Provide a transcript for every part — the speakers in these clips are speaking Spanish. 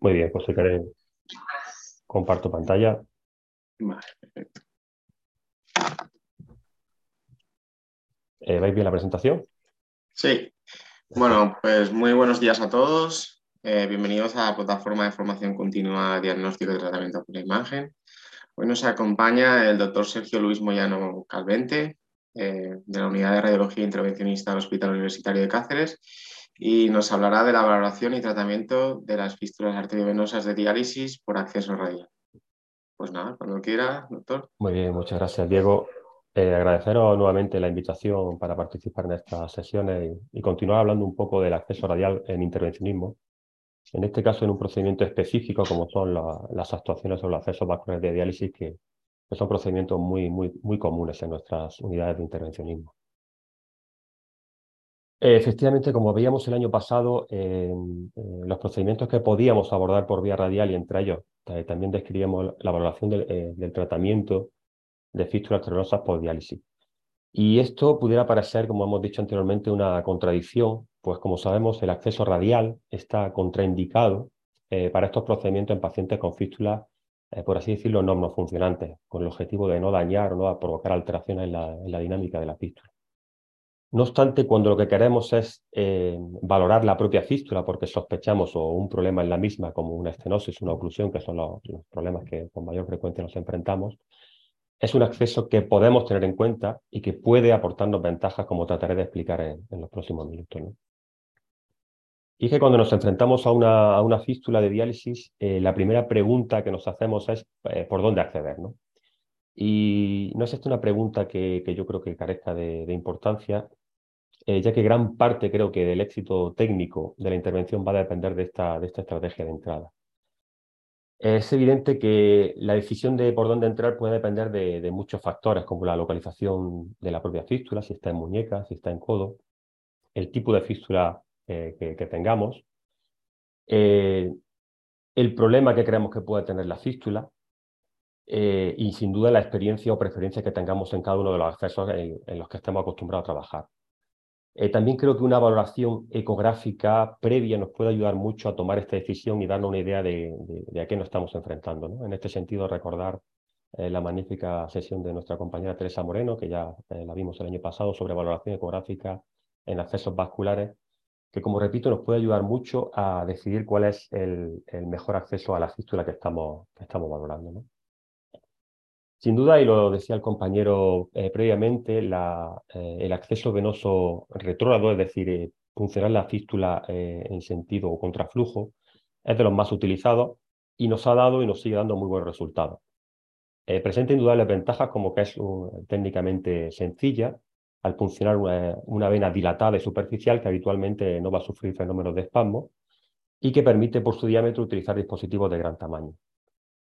Muy bien, pues si queréis, comparto pantalla. Vale, perfecto. Eh, ¿Veis bien la presentación? Sí. Bueno, pues muy buenos días a todos. Eh, bienvenidos a la plataforma de formación continua diagnóstico y tratamiento por la imagen. Hoy nos acompaña el doctor Sergio Luis Moyano Calvente, eh, de la Unidad de Radiología Intervencionista del Hospital Universitario de Cáceres, y nos hablará de la valoración y tratamiento de las fístulas arteriovenosas de diálisis por acceso radial. Pues nada, cuando quiera, doctor. Muy bien, muchas gracias, Diego. Eh, agradeceros nuevamente la invitación para participar en estas sesiones y, continuar hablando un poco del acceso radial en intervencionismo. En este caso, en un procedimiento específico como son las actuaciones sobre los accesos vasculares de diálisis, que, que son procedimientos muy, muy, muy comunes en nuestras unidades de intervencionismo. Efectivamente, como veíamos el año pasado, los procedimientos que podíamos abordar por vía radial y entre ellos eh, también describíamos la valoración eh, del, tratamiento de fístulas arteriosas por diálisis. Y esto pudiera parecer, como hemos dicho anteriormente, una contradicción, pues como sabemos el acceso radial está contraindicado eh, para estos procedimientos en pacientes con fístulas, por así decirlo, no funcionantes, con el objetivo de no dañar o no provocar alteraciones en la, en la dinámica de la fístula. No obstante, cuando lo que queremos es eh, valorar la propia fístula porque sospechamos o un problema en la misma, como una estenosis, una oclusión, que son los, problemas que con mayor frecuencia nos enfrentamos, es un acceso que podemos tener en cuenta y que puede aportarnos ventajas, como trataré de explicar en, los próximos minutos. Y que cuando nos enfrentamos a una, fístula de diálisis, eh, la primera pregunta que nos hacemos es eh, por dónde acceder. Y no es esta una pregunta que, yo creo que carezca de importancia, eh, ya que gran parte creo que del éxito técnico de la intervención va a depender de esta, de esta estrategia de entrada. Es evidente que la decisión de por dónde entrar puede depender de, muchos factores, como la localización de la propia fístula, si está en muñeca, si está en codo, el tipo de fístula eh, que, tengamos, eh, el problema que creemos que puede tener la fístula, y sin duda la experiencia o preferencia que tengamos en cada uno de los accesos en los que estemos acostumbrados a trabajar. Eh, también creo que una valoración ecográfica previa nos puede ayudar mucho a tomar esta decisión y darnos una idea de, a qué nos estamos enfrentando. En este sentido, recordar eh, la magnífica sesión de nuestra compañera Teresa Moreno, que ya eh, la vimos el año pasado, sobre valoración ecográfica en accesos vasculares, que como repito nos puede ayudar mucho a decidir cuál es el, mejor acceso a la fístula que estamos, que estamos valorando. Sin duda, y lo decía el compañero eh, previamente, eh, el acceso venoso retrógrado, es decir, eh, funcionar la fístula en sentido contraflujo, es de los más utilizados y nos ha dado y nos sigue dando muy buenos resultados. presenta indudables ventajas como que es técnicamente sencilla, al funcionar una, una, vena dilatada y superficial que habitualmente no va a sufrir fenómenos de espasmo y que permite por su diámetro utilizar dispositivos de gran tamaño.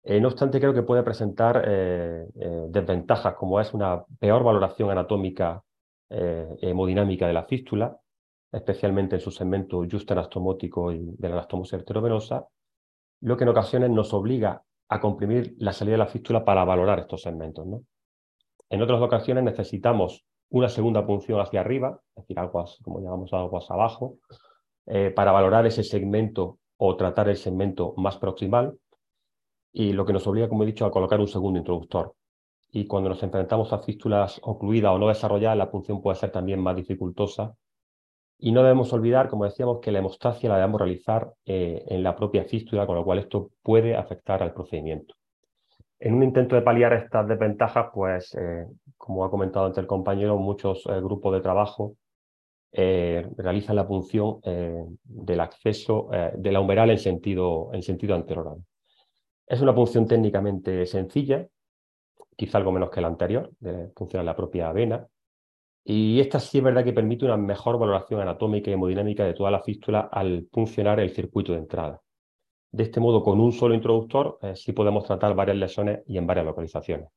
Eh, no obstante, creo que puede presentar eh, eh, desventajas, como es una peor valoración anatómica hemodinámica de la fístula, especialmente en su segmento justo-anastomótico y de la anastomosis arterovenosa, lo que en ocasiones nos obliga a comprimir la salida de la fístula para valorar estos segmentos. En otras ocasiones necesitamos una segunda punción hacia arriba, es decir, aguas, como llamamos aguas abajo, para valorar ese segmento o tratar el segmento más proximal, y lo que nos obliga, como he dicho, a colocar un segundo introductor. Y cuando nos enfrentamos a fístulas ocluidas o no desarrolladas, la punción puede ser también más dificultosa. Y no debemos olvidar, como decíamos, que la hemostasia la debemos realizar eh, en la propia fístula, con lo cual esto puede afectar al procedimiento. En un intento de paliar estas desventajas, pues, eh, como ha comentado antes el compañero, muchos eh, grupos de trabajo realizan la punción del acceso de la humeral en sentido, en. Es una punción técnicamente sencilla, quizá algo menos que la anterior, de funcionar la propia vena, y esta sí es verdad que permite una mejor valoración anatómica y hemodinámica de toda la fístula al funcionar el circuito de entrada. De este modo, con un solo introductor, eh, sí podemos tratar varias lesiones y en varias localizaciones.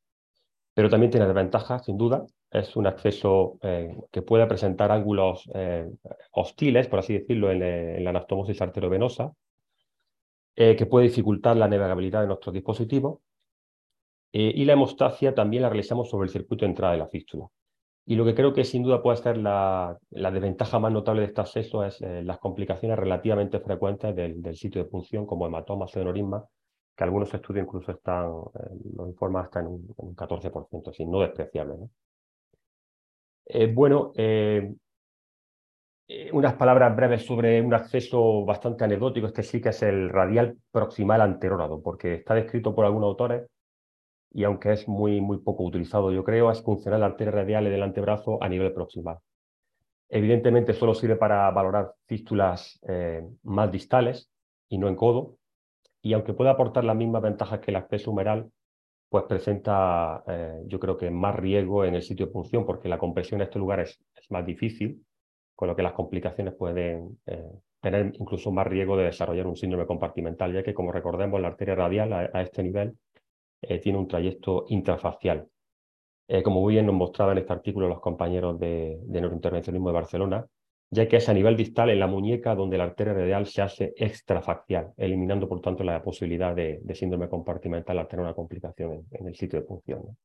Pero también tiene desventajas, sin duda. Es un acceso eh, que puede presentar ángulos eh, hostiles, por así decirlo, en, en la anastomosis arterovenosa, eh, que puede dificultar la navegabilidad de nuestros dispositivos. Eh, y la hemostasia también la realizamos sobre el circuito de entrada de la fístula. Y lo que creo que sin duda puede ser la, desventaja más notable de este acceso es eh, las complicaciones relativamente frecuentes del, sitio de punción, como hematomas o neurismas, que algunos estudios incluso están, lo informan hasta en un, 14%, así, no despreciable. Bueno, unas palabras breves sobre un acceso bastante anecdótico, este sí que es el radial proximal anterógrado, porque está descrito por algunos autores y aunque es muy, muy poco utilizado, yo creo, es funcional la arteria radial del antebrazo a nivel proximal. Evidentemente solo sirve para valorar fístulas eh, más distales y no en codo, y aunque puede aportar las mismas ventajas que el acceso humeral, pues presenta, eh, yo creo que más riesgo en el sitio de punción, porque la compresión en este lugar es, más difícil, con lo que las complicaciones pueden eh, tener incluso más riesgo de desarrollar un síndrome compartimental, ya que, como recordemos, la arteria radial a este nivel eh, tiene un trayecto intrafacial. Eh, como muy bien nos mostraban en este artículo los compañeros de, neurointervencionismo de Barcelona, ya que es a nivel distal en la muñeca donde la arteria radial se hace extrafacial, eliminando por tanto la posibilidad de, síndrome compartimental al tener una complicación en, el sitio de punción.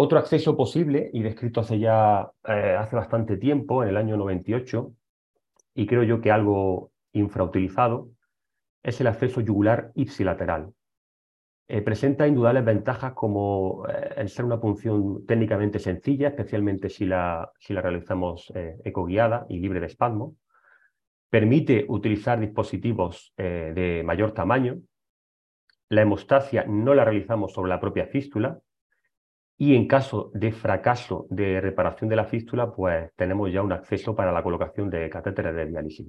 Otro acceso posible, y descrito hace ya eh, hace bastante tiempo, en el año 98, y creo yo que algo infrautilizado, es el acceso yugular ipsilateral, eh, presenta indudables ventajas como eh, el ser una punción técnicamente sencilla, especialmente si la, si la realizamos ecoguiada y libre de espasmo. Permite utilizar dispositivos de mayor tamaño. La hemostasia no la realizamos sobre la propia fístula. Y en caso de fracaso de reparación de la fístula, pues tenemos ya un acceso para la colocación de catéteres de diálisis.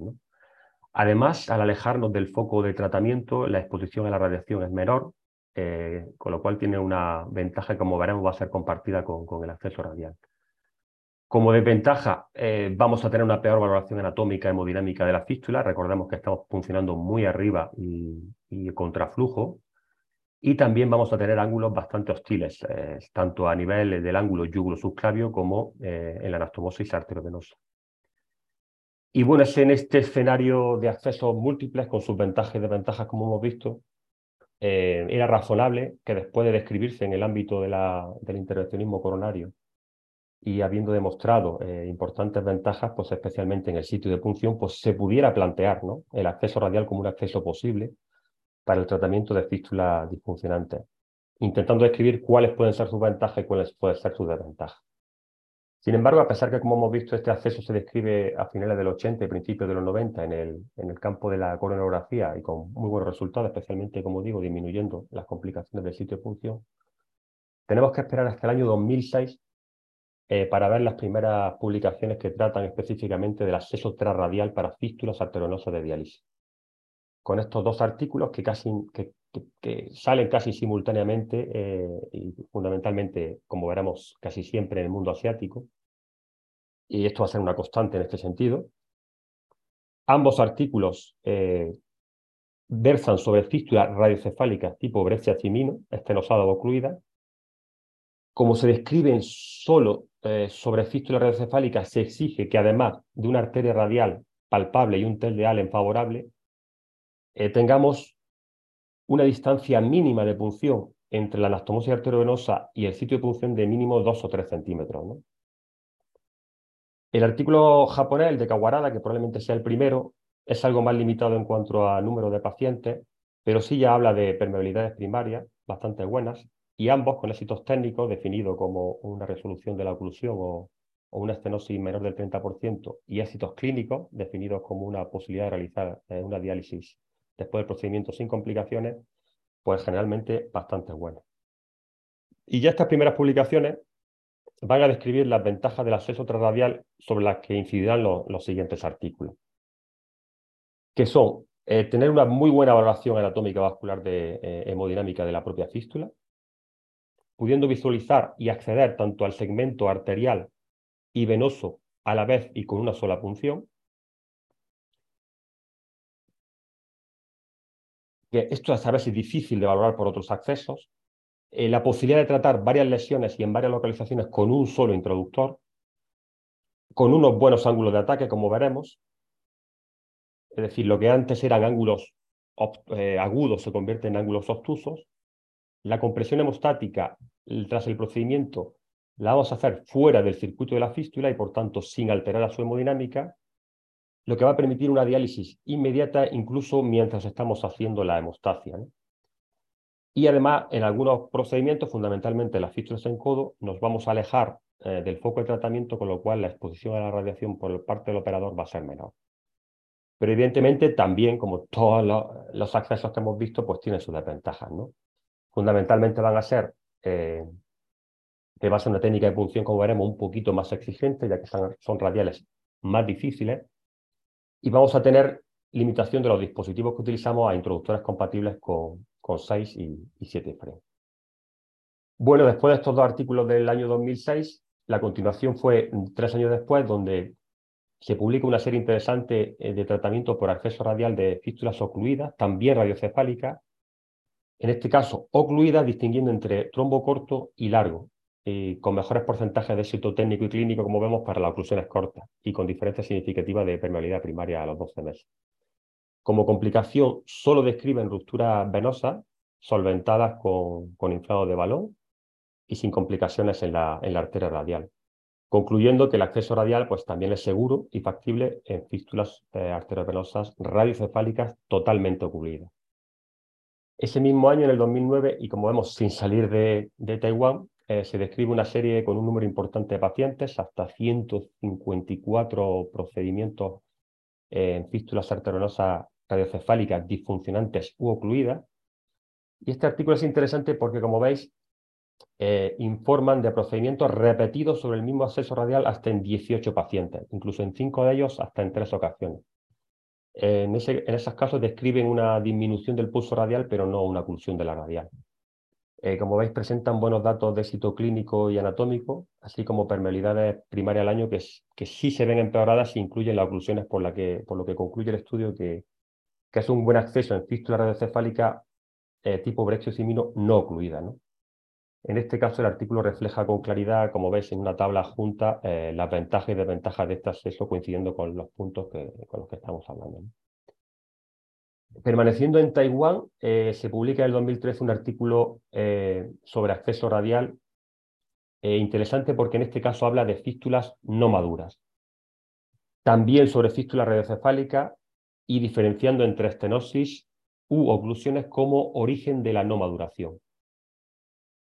Además, al alejarnos del foco de tratamiento, la exposición a la radiación es menor, eh, con lo cual tiene una ventaja que como veremos va a ser compartida con, el acceso radial. Como desventaja, eh, vamos a tener una peor valoración anatómica hemodinámica de la fístula. Recordemos que estamos funcionando muy arriba y contraflujo. Y también vamos a tener ángulos bastante hostiles, eh, tanto a nivel del ángulo yugulo-subclavio como en la anastomosis arteriovenosa. Y bueno, es en este escenario de accesos múltiples, con sus ventajas y desventajas, como hemos visto, eh, era razonable que después de describirse en el ámbito de la, del intervencionismo coronario y habiendo demostrado eh, importantes ventajas, pues especialmente en el sitio de punción, pues se pudiera plantear ¿no? el acceso radial como un acceso posible para el tratamiento de fístulas disfuncionantes, intentando describir cuáles pueden ser sus ventajas y cuáles pueden ser sus desventajas. Sin embargo, a pesar que, como hemos visto, este acceso se describe a finales del 80 y principios de los 90 en el, en el campo de la coronografía y con muy buenos resultados, especialmente, como digo, disminuyendo las complicaciones del sitio de punción, tenemos que esperar hasta el año 2006 eh, para ver las primeras publicaciones que tratan específicamente del acceso transradial para fístulas arterionosas de diálisis. Con estos dos artículos que, salen casi simultáneamente eh, y fundamentalmente, como veremos, casi siempre en el mundo asiático, y esto va a ser una constante en este sentido. Ambos artículos eh, versan sobre fístulas radiocefálicas tipo breccia cimino, estenosada o ocluida. Como se describen solo eh, sobre fístulas radiocefálicas, se exige que además de una arteria radial palpable y un tel de Allen favorable, tengamos una distancia mínima de punción entre la anastomosis arteriovenosa y el sitio de punción de mínimo 2 o 3 centímetros. El artículo japonés, el de Kawarada, que probablemente sea el primero, es algo más limitado en cuanto a número de pacientes, pero sí ya habla de permeabilidades primarias bastante buenas y ambos con éxitos técnicos definidos como una resolución de la oclusión o, una estenosis menor del 30% y éxitos clínicos definidos como una posibilidad de realizar eh, una diálisis después del procedimiento sin complicaciones, pues generalmente bastante bueno. Y ya estas primeras publicaciones van a describir las ventajas del acceso transradial sobre las que incidirán los, siguientes artículos, que son eh, tener una muy buena valoración anatómica vascular de eh, hemodinámica de la propia fístula, pudiendo visualizar y acceder tanto al segmento arterial y venoso a la vez y con una sola punción, que esto a saber es difícil de valorar por otros accesos, eh, la posibilidad de tratar varias lesiones y en varias localizaciones con un solo introductor, con unos buenos ángulos de ataque, como veremos. Es decir, lo que antes eran ángulos eh, agudos se convierte en ángulos obtusos. La compresión hemostática tras el procedimiento la vamos a hacer fuera del circuito de la fístula y por tanto sin alterar la su hemodinámica, lo que va a permitir una diálisis inmediata incluso mientras estamos haciendo la hemostasia. Y además, en algunos procedimientos, fundamentalmente las fístulas en codo, nos vamos a alejar eh, del foco de tratamiento, con lo cual la exposición a la radiación por parte del operador va a ser menor. Pero evidentemente también, como todos los, accesos que hemos visto, pues tienen sus desventajas. Fundamentalmente van a ser eh, que va a ser una técnica de punción, como veremos, un poquito más exigente, ya que son, radiales más difíciles. Y vamos a tener limitación de los dispositivos que utilizamos a introductores compatibles con, con 6 y, y 7 frames. Bueno, después de estos dos artículos del año 2006, la continuación fue tres años después, donde se publica una serie interesante eh, de tratamiento por acceso radial de fístulas ocluidas, también radiocefálicas, en este caso ocluidas, distinguiendo entre trombo corto y largo, con mejores porcentajes de éxito técnico y clínico, como vemos, para las oclusiones cortas y con diferencias significativas de permeabilidad primaria a los 12 meses. Como complicación, solo describen rupturas venosas solventadas con, con inflado de balón y sin complicaciones en la, en la arteria radial. Concluyendo que el acceso radial pues, también es seguro y factible en fístulas eh, arteriovenosas radiocefálicas totalmente ocurridas. Ese mismo año, en el 2009, y como vemos sin salir de, de Taiwán, eh, se describe una serie con un número importante de pacientes, hasta 154 procedimientos en fístulas arteriovenosas radiocefálicas disfuncionantes u ocluidas. Y este artículo es interesante porque, como veis, eh, informan de procedimientos repetidos sobre el mismo acceso radial hasta en 18 pacientes, incluso en 5 de ellos hasta en 3 ocasiones. en, ese, esos casos describen una disminución del pulso radial, pero no una oclusión de la radial. Eh, como veis, presentan buenos datos de éxito clínico y anatómico, así como permeabilidades primarias al año que, sí se ven empeoradas si incluyen las oclusiones, por, la que, lo que concluye el estudio que, es un buen acceso en fístula radiocefálica eh, tipo brexiosimino no ocluida. En este caso, el artículo refleja con claridad, como veis en una tabla junta, eh, las ventajas y desventajas de este acceso coincidiendo con los puntos que, con los que estamos hablando. Permaneciendo en Taiwán, eh, se publica en el 2013 un artículo eh, sobre acceso radial eh, interesante porque en este caso habla de fístulas no maduras. También sobre fístulas radiocefálicas y diferenciando entre estenosis u oclusiones como origen de la no maduración.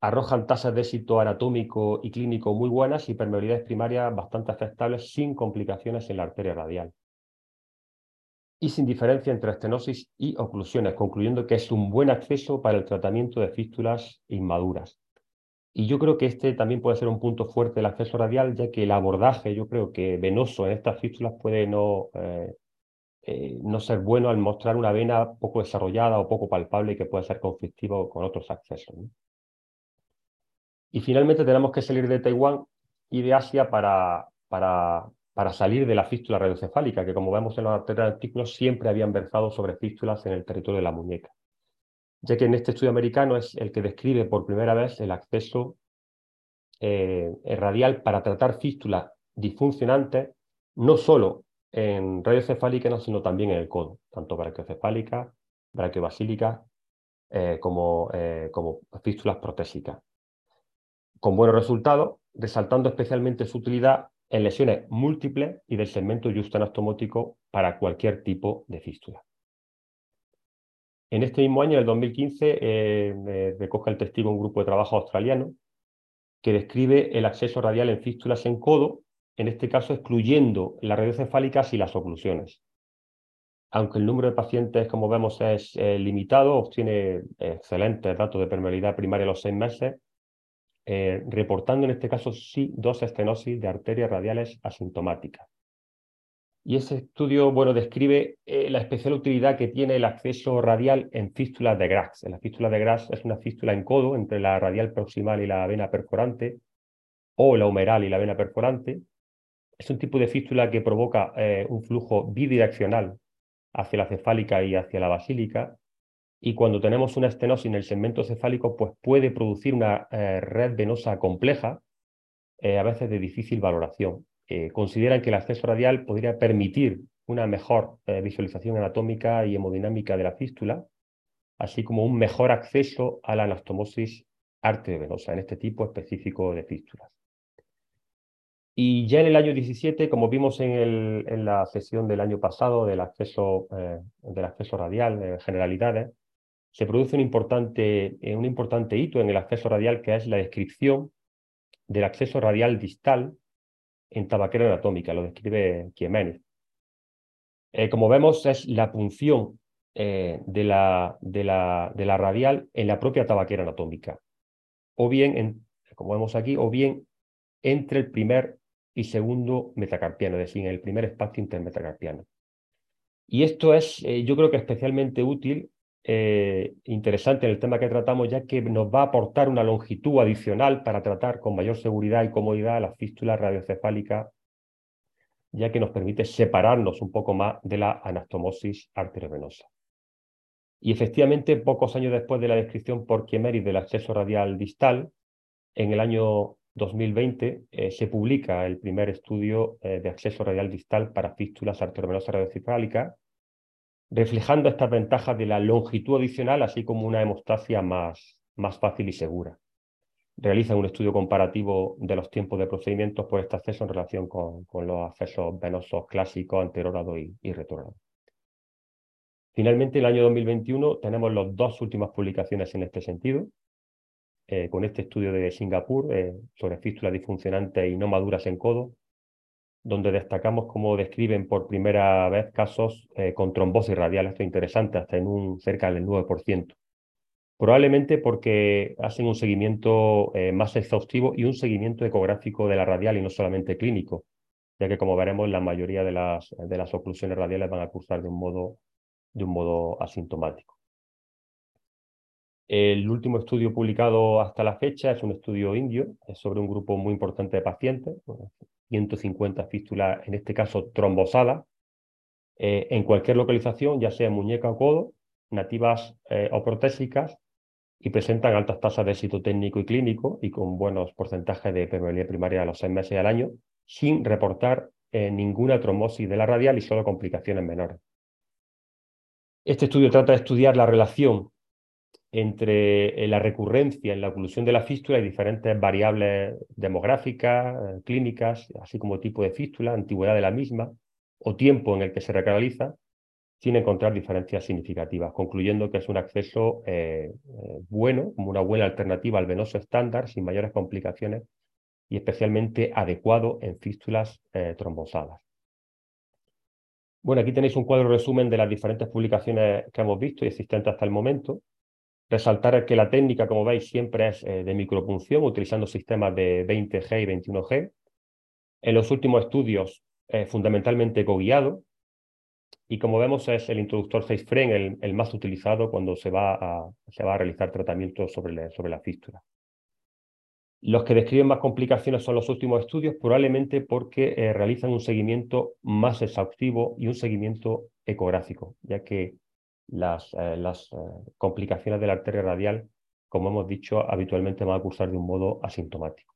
Arrojan tasas de éxito anatómico y clínico muy buenas y permeabilidades primarias bastante aceptables sin complicaciones en la arteria radial y sin diferencia entre estenosis y oclusiones, concluyendo que es un buen acceso para el tratamiento de fístulas inmaduras. Y yo creo que este también puede ser un punto fuerte del acceso radial, ya que el abordaje, yo creo que venoso en estas fístulas puede no, eh, eh, no ser bueno al mostrar una vena poco desarrollada o poco palpable y que puede ser conflictivo con otros accesos. Y finalmente tenemos que salir de Taiwán y de Asia para, para para salir de la fístula radiocefálica, que como vemos en los anteriores artículos siempre habían versado sobre fístulas en el territorio de la muñeca, ya que en este estudio americano es el que describe por primera vez el acceso eh, radial para tratar fístulas disfuncionantes, no solo en radiocefálica, sino también en el codo, tanto brachiocefálica, brachiobasílica, eh, como, eh, como fístulas protésicas. Con buenos resultados, resaltando especialmente su utilidad en lesiones múltiples y del segmento justo para cualquier tipo de fístula. En este mismo año, en el 2015, eh, recoge el testigo un grupo de trabajo australiano que describe el acceso radial en fístulas en codo, en este caso excluyendo las radiocefálicas y las oclusiones. Aunque el número de pacientes, como vemos, es eh, limitado, obtiene excelentes datos de permeabilidad primaria a los seis meses, eh, reportando en este caso sí dos estenosis de arterias radiales asintomáticas. Y ese estudio bueno, describe eh, la especial utilidad que tiene el acceso radial en fístulas de Gras. La fístula de Gras es una fístula en codo entre la radial proximal y la vena perforante, o la humeral y la vena perforante. Es un tipo de fístula que provoca eh, un flujo bidireccional hacia la cefálica y hacia la basílica, y cuando tenemos una estenosis en el segmento cefálico, pues puede producir una eh, red venosa compleja, eh, a veces de difícil valoración. Eh, consideran que el acceso radial podría permitir una mejor visualización anatómica y hemodinámica de la fístula, así como un mejor acceso a la anastomosis arteriovenosa en este tipo específico de fístulas. Y ya en el año 17, como vimos en, en la sesión del año pasado del acceso, del acceso radial, en generalidades, se produce un importante, eh, un importante hito en el acceso radial que es la descripción del acceso radial distal en tabaquera anatómica, lo describe Quiemenes. Eh, como vemos, es la punción eh, de, la, de, la, de, la, radial en la propia tabaquera anatómica, o bien, en, como vemos aquí, o bien entre el primer y segundo metacarpiano, es decir, en el primer espacio intermetacarpiano. Y esto es, yo creo que especialmente útil eh, interesante en el tema que tratamos, ya que nos va a aportar una longitud adicional para tratar con mayor seguridad y comodidad la fístula radiocefálica, ya que nos permite separarnos un poco más de la anastomosis arteriovenosa. Y efectivamente, pocos años después de la descripción por Kiemeris del acceso radial distal, en el año 2020 eh, se publica el primer estudio eh, de acceso radial distal para fístulas arteriovenosas radiocefálicas, reflejando estas ventajas de la longitud adicional, así como una hemostasia más, más fácil y segura. Realizan un estudio comparativo de los tiempos de procedimientos por este acceso en relación con, los accesos venosos clásicos, anterórado y, y Finalmente, en el año 2021 tenemos las dos últimas publicaciones en este sentido, eh, con este estudio de Singapur eh, sobre fístulas disfuncionantes y no maduras en codo, donde destacamos cómo describen por primera vez casos eh, con trombosis radial. Esto es interesante, hasta en un cerca del 9%. Probablemente porque hacen un seguimiento eh, más exhaustivo y un seguimiento ecográfico de la radial y no solamente clínico, ya que como veremos la mayoría de las, de las oclusiones radiales van a cursar de un modo, de un modo asintomático. El último estudio publicado hasta la fecha es un estudio indio, es sobre un grupo muy importante de pacientes, 150 fístulas, en este caso trombosadas, eh, en cualquier localización, ya sea muñeca o codo, nativas eh, o protésicas, y presentan altas tasas de éxito técnico y clínico y con buenos porcentajes de permeabilidad primaria a los seis meses al año, sin reportar eh, ninguna trombosis de la radial y solo complicaciones menores. Este estudio trata de estudiar la relación entre eh, la recurrencia en la oclusión de la fístula y diferentes variables demográficas, eh, clínicas, así como tipo de fístula, antigüedad de la misma o tiempo en el que se recanaliza, sin encontrar diferencias significativas, concluyendo que es un acceso eh, bueno, como una buena alternativa al venoso estándar, sin mayores complicaciones y especialmente adecuado en fístulas trombosadas. Bueno, aquí tenéis un cuadro resumen de las diferentes publicaciones que hemos visto y existentes hasta el momento. Resaltar que la técnica, como veis, siempre es eh, de micropunción, utilizando sistemas de 20G y 21G. En los últimos estudios, fundamentalmente coguiado. Y como vemos, es el introductor 6 frame el, más utilizado cuando se va a, se va a realizar tratamiento sobre, sobre la fístula. Los que describen más complicaciones son los últimos estudios, probablemente porque eh, realizan un seguimiento más exhaustivo y un seguimiento ecográfico, ya que las, eh, eh, complicaciones de la arteria radial, como hemos dicho, habitualmente van a cursar de un modo asintomático.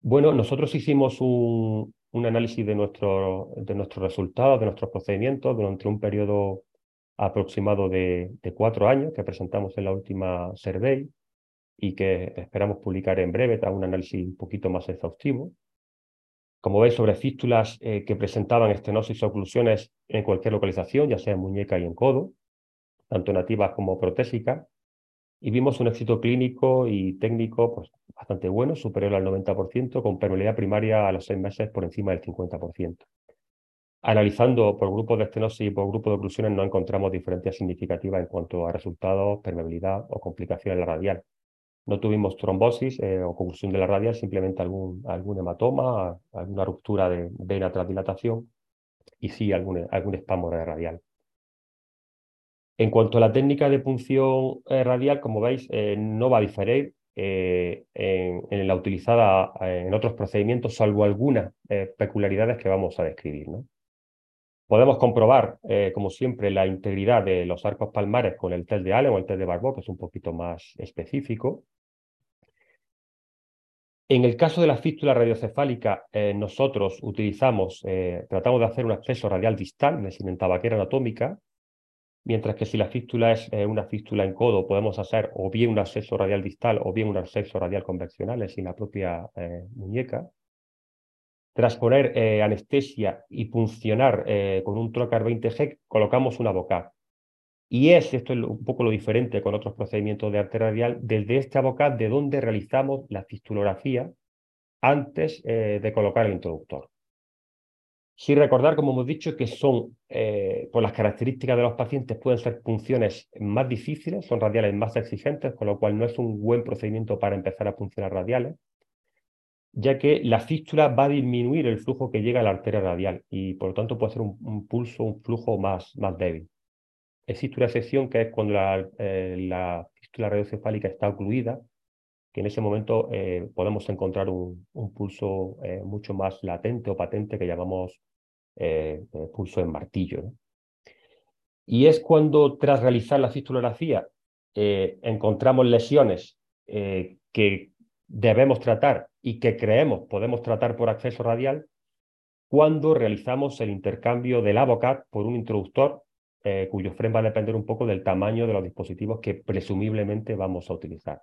Bueno, nosotros hicimos un, análisis de, de nuestros resultados, de nuestros procedimientos, durante un periodo aproximado de, de, cuatro años que presentamos en la última survey y que esperamos publicar en breve, un análisis un poquito más exhaustivo como veis, sobre fístulas eh, que presentaban estenosis o oclusiones en cualquier localización, ya sea en muñeca y en codo, tanto nativas como protésicas, y vimos un éxito clínico y técnico pues, bastante bueno, superior al 90%, con permeabilidad primaria a los seis meses por encima del 50%. Analizando por grupos de estenosis y por grupos de oclusiones no encontramos diferencias significativas en cuanto a resultados, permeabilidad o complicaciones en la radial. No tuvimos trombosis eh, o conclusión de la radial, simplemente algún, algún hematoma, alguna ruptura de vena tras dilatación y sí algún, algún espasmo radial. En cuanto a la técnica de punción eh, radial, como veis, eh, no va a diferir en, la utilizada en otros procedimientos, salvo algunas peculiaridades que vamos a describir. Podemos comprobar, como siempre, la integridad de los arcos palmares con el test de Allen o el test de Barbeau, que es un poquito más específico. En el caso de la fístula radiocefálica, eh, nosotros utilizamos, eh, tratamos de hacer un acceso radial distal, en tabaquera anatómica, mientras que si la fístula es eh, una fístula en codo, podemos hacer o bien un acceso radial distal o bien un acceso radial convencional, en la propia muñeca. Tras poner anestesia y funcionar con un trocar 20G, colocamos una boca. Y es, esto es un poco lo diferente con otros procedimientos de arte radial, desde esta boca de donde realizamos la fistulografía antes de colocar el introductor. Sí recordar, como hemos dicho, que son, eh, por las características de los pacientes, pueden ser funciones más difíciles, son radiales más exigentes, con lo cual no es un buen procedimiento para empezar a funcionar radiales, ya que la fístula va a disminuir el flujo que llega a la arteria radial y por lo tanto puede ser un, pulso, un flujo más, más débil. Existe una excepción que es cuando la, eh, la fístula radiocefálica está ocluida, que en ese momento eh, podemos encontrar un, pulso eh, mucho más latente o patente que llamamos eh, pulso en martillo. Y es cuando tras realizar la fistulografía encontramos lesiones que debemos tratar y que creemos podemos tratar por acceso radial, cuando realizamos el intercambio del AVOCAT por un introductor cuyo freno va a depender un poco del tamaño de los dispositivos que presumiblemente vamos a utilizar.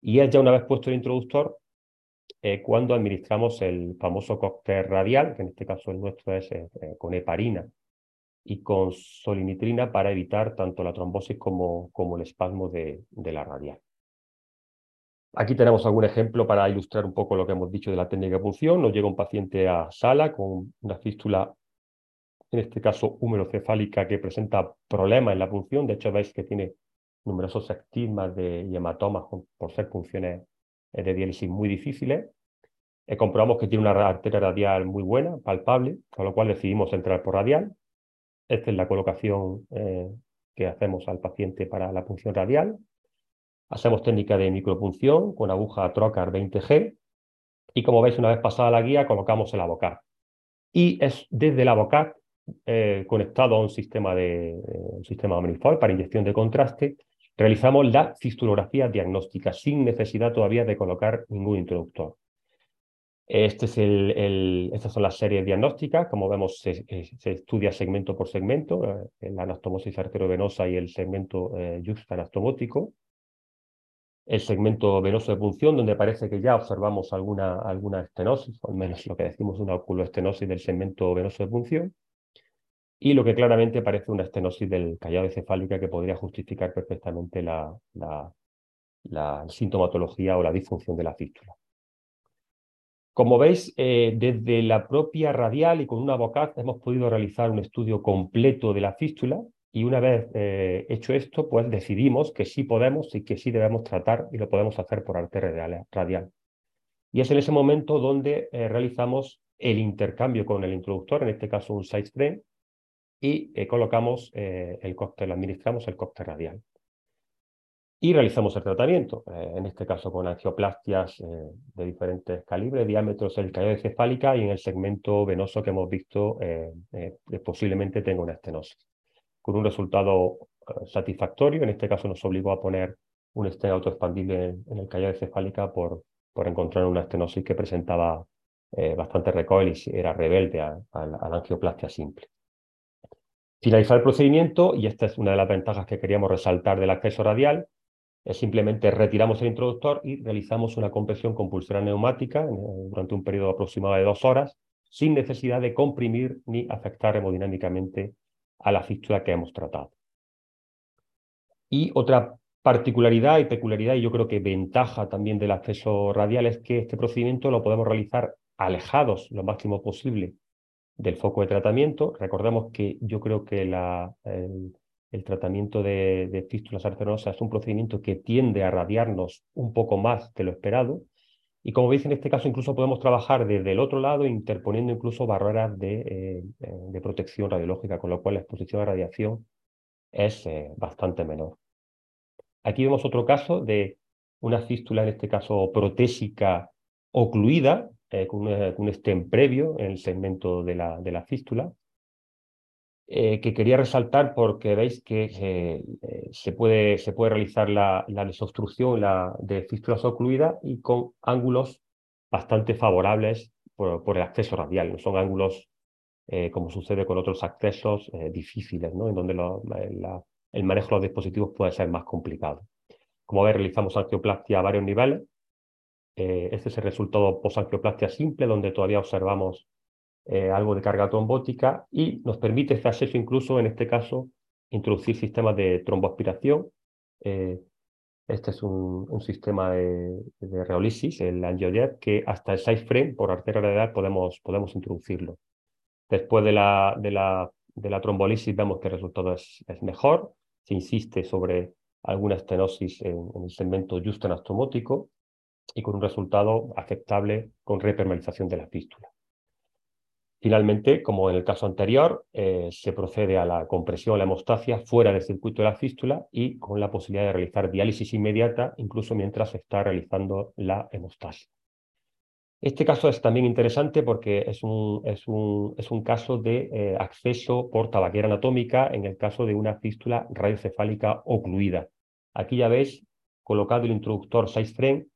Y es ya una vez puesto el introductor eh, cuando administramos el famoso cóctel radial, que en este caso el nuestro es eh, eh, con heparina y con solinitrina para evitar tanto la trombosis como, como el espasmo de, de la radial. Aquí tenemos algún ejemplo para ilustrar un poco lo que hemos dicho de la técnica de punción. Nos llega un paciente a sala con una fístula, en este caso húmerocefálica, que presenta problemas en la punción. De hecho, veis que tiene numerosos estigmas de, y hematomas por ser funciones eh, de diálisis muy difíciles. Eh, comprobamos que tiene una arteria radial muy buena, palpable, con lo cual decidimos entrar por radial. Esta es la colocación eh, que hacemos al paciente para la punción radial. Hacemos técnica de micropunción con aguja Trocar 20G y como veis una vez pasada la guía colocamos el abocat. Y es desde el abocat conectado a un sistema de un sistema Omnifold para inyección de contraste Realizamos la fistulografía diagnóstica sin necesidad todavía de colocar ningún introductor. Este es el, estas son las series diagnósticas. Como vemos, se, eh, estudia segmento por segmento, eh, la anastomosis arterovenosa y el segmento eh, anastomótico. El segmento venoso de punción, donde parece que ya observamos alguna, alguna estenosis, o al menos lo que decimos una oculoestenosis del segmento venoso de punción y lo que claramente parece una estenosis del callado encefálica que podría justificar perfectamente la, sintomatología o la disfunción de la fístula. Como veis, eh, desde la propia radial y con una boca hemos podido realizar un estudio completo de la fístula y una vez eh, hecho esto, pues decidimos que sí podemos y que sí debemos tratar y lo podemos hacer por arteria radial. Y es en ese momento donde eh, realizamos el intercambio con el introductor, en este caso un side frame, y eh, colocamos eh, el cóctel, administramos el cóctel radial. Y realizamos el tratamiento, eh, en este caso con angioplastias de diferentes calibres, diámetros el de cefálica y en el segmento venoso que hemos visto posiblemente tenga una estenosis. Con un resultado satisfactorio, en este caso nos obligó a poner un estén autoexpandible en, en el de cefálica por, por encontrar una estenosis que presentaba bastante recoil y era rebelde a la angioplastia simple. Finalizar el procedimiento, y esta es una de las ventajas que queríamos resaltar del acceso radial, es simplemente retiramos el introductor y realizamos una compresión con pulsera neumática durante un periodo aproximado de dos horas, sin necesidad de comprimir ni afectar hemodinámicamente a la fístula que hemos tratado. Y otra particularidad y peculiaridad, y yo creo que ventaja también del acceso radial, es que este procedimiento lo podemos realizar alejados lo máximo posible del foco de tratamiento. Recordemos que yo creo que el, tratamiento de, de, fístulas arteriosas es un procedimiento que tiende a radiarnos un poco más de lo esperado. Y como veis, en este caso incluso podemos trabajar desde el otro lado, interponiendo incluso barreras de, eh, de protección radiológica, con lo cual la exposición a radiación es eh, bastante menor. Aquí vemos otro caso de una fístula, en este caso protésica ocluida, eh, con, un stem previo en el segmento de la, de la fístula, eh, que quería resaltar porque veis que eh, se, puede, se puede realizar la, la desobstrucción la de fístulas ocluidas y con ángulos bastante favorables por, por el acceso radial. No son ángulos, como sucede con otros accesos, difíciles, ¿no? en donde el manejo de los dispositivos puede ser más complicado. Como veis, realizamos angioplastia a varios niveles este es el resultado posangioplastia simple, donde todavía observamos algo de carga trombótica y nos permite este acceso incluso, en este caso, introducir sistemas de tromboaspiración. este es un, sistema de, de, reolisis, el angiojet, que hasta el 6 frame por arteria radial podemos, podemos introducirlo. Después de la, de la, de la trombolisis vemos que el resultado es, es mejor, se insiste sobre alguna estenosis en, el segmento justo anastomótico y con un resultado aceptable con repermeabilización de la fístula. Finalmente, como en el caso anterior, eh, se procede a la compresión, la hemostasia fuera del circuito de la fístula y con la posibilidad de realizar diálisis inmediata, incluso mientras se está realizando la hemostasia. Este caso es también interesante porque es un, es un, es un caso de eh, acceso por tabaquera anatómica en el caso de una fístula radiocefálica ocluida. Aquí ya veis colocado el introductor 6 frame,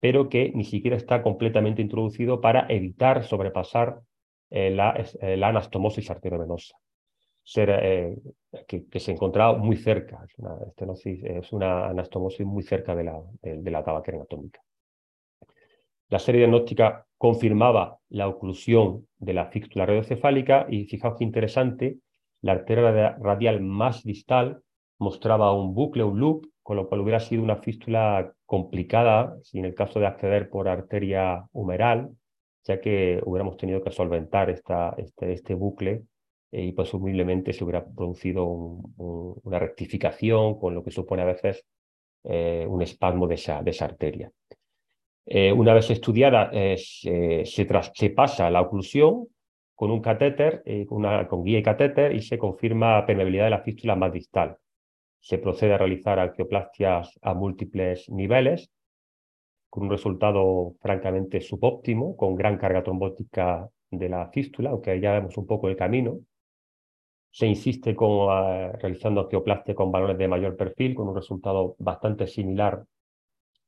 pero que ni siquiera está completamente introducido para evitar sobrepasar eh, la, eh, la, anastomosis arteriovenosa. Ser, que, se encontraba muy cerca, es una, es una anastomosis muy cerca de la, de la tabaquera anatómica. La serie diagnóstica confirmaba la oclusión de la fístula radiocefálica y fijaos qué interesante, la arteria radial más distal mostraba un bucle, un loop, con lo cual hubiera sido una fístula complicada si en el caso de acceder por arteria humeral, ya que hubiéramos tenido que solventar este, este bucle eh, y presumiblemente se hubiera producido una rectificación, con lo que supone a veces eh, un espasmo de esa, de esa arteria. Eh, una vez estudiada, se, se, pasa la oclusión con un catéter, con, una, con, guía y catéter, y se confirma permeabilidad de la fístula más distal. Se procede a realizar arqueoplastias a múltiples niveles, con un resultado francamente subóptimo, con gran carga trombótica de la fístula, aunque ya vemos un poco el camino. Se insiste con, realizando arqueoplastia con balones de mayor perfil, con un resultado bastante similar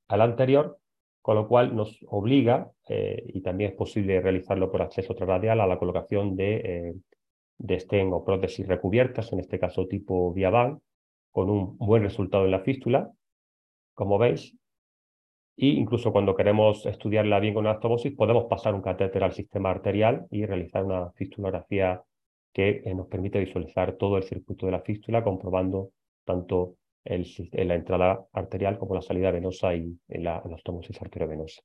al anterior, con lo cual nos obliga, eh, y también es posible realizarlo por acceso transradial, a la colocación de, eh, de stent o prótesis recubiertas, en este caso tipo Viavan, con un buen resultado en la fístula, como veis, y incluso cuando queremos estudiarla bien con anastomosis, podemos pasar un catéter al sistema arterial y realizar una fistulografía que eh, nos permite visualizar todo el circuito de la fístula, comprobando tanto la entrada arterial como la salida venosa y en la anastomosis arteriovenosa.